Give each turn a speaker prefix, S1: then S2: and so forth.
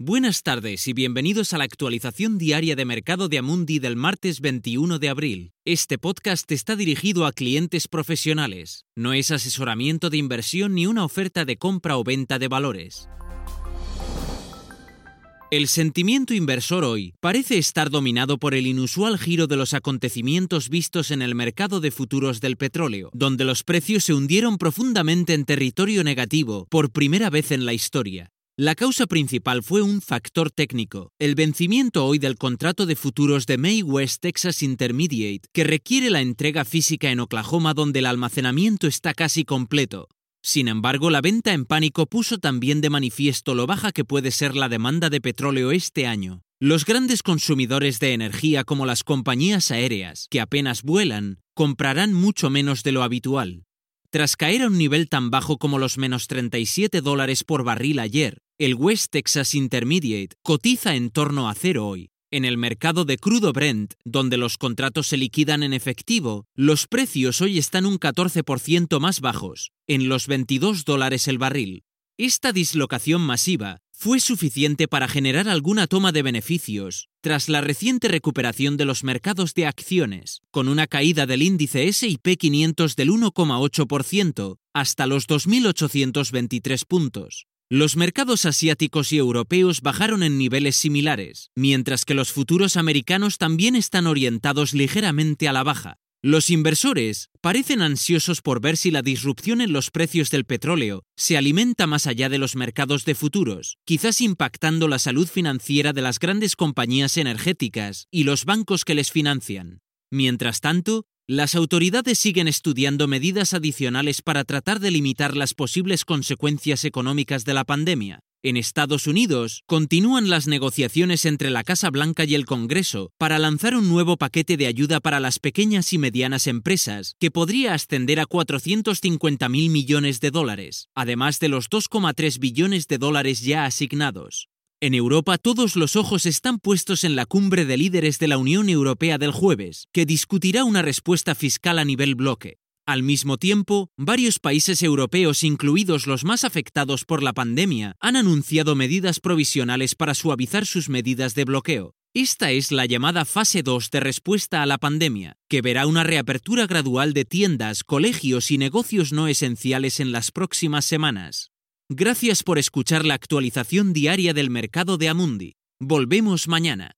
S1: Buenas tardes y bienvenidos a la actualización diaria de mercado de Amundi del martes 21 de abril. Este podcast está dirigido a clientes profesionales. No es asesoramiento de inversión ni una oferta de compra o venta de valores. El sentimiento inversor hoy parece estar dominado por el inusual giro de los acontecimientos vistos en el mercado de futuros del petróleo, donde los precios se hundieron profundamente en territorio negativo por primera vez en la historia. La causa principal fue un factor técnico, el vencimiento hoy del contrato de futuros de May West Texas Intermediate, que requiere la entrega física en Oklahoma donde el almacenamiento está casi completo. Sin embargo, la venta en pánico puso también de manifiesto lo baja que puede ser la demanda de petróleo este año. Los grandes consumidores de energía como las compañías aéreas, que apenas vuelan, comprarán mucho menos de lo habitual. Tras caer a un nivel tan bajo como los menos 37 dólares por barril ayer, el West Texas Intermediate cotiza en torno a cero hoy. En el mercado de crudo Brent, donde los contratos se liquidan en efectivo, los precios hoy están un 14% más bajos, en los 22 dólares el barril. Esta dislocación masiva fue suficiente para generar alguna toma de beneficios tras la reciente recuperación de los mercados de acciones, con una caída del índice SP 500 del 1,8% hasta los 2.823 puntos. Los mercados asiáticos y europeos bajaron en niveles similares, mientras que los futuros americanos también están orientados ligeramente a la baja, los inversores parecen ansiosos por ver si la disrupción en los precios del petróleo se alimenta más allá de los mercados de futuros, quizás impactando la salud financiera de las grandes compañías energéticas y los bancos que les financian. Mientras tanto, las autoridades siguen estudiando medidas adicionales para tratar de limitar las posibles consecuencias económicas de la pandemia, en Estados Unidos, continúan las negociaciones entre la Casa Blanca y el Congreso para lanzar un nuevo paquete de ayuda para las pequeñas y medianas empresas que podría ascender a 450 mil millones de dólares, además de los 2,3 billones de dólares ya asignados. En Europa todos los ojos están puestos en la cumbre de líderes de la Unión Europea del jueves, que discutirá una respuesta fiscal a nivel bloque. Al mismo tiempo, varios países europeos, incluidos los más afectados por la pandemia, han anunciado medidas provisionales para suavizar sus medidas de bloqueo. Esta es la llamada fase 2 de respuesta a la pandemia, que verá una reapertura gradual de tiendas, colegios y negocios no esenciales en las próximas semanas. Gracias por escuchar la actualización diaria del mercado de Amundi. Volvemos mañana.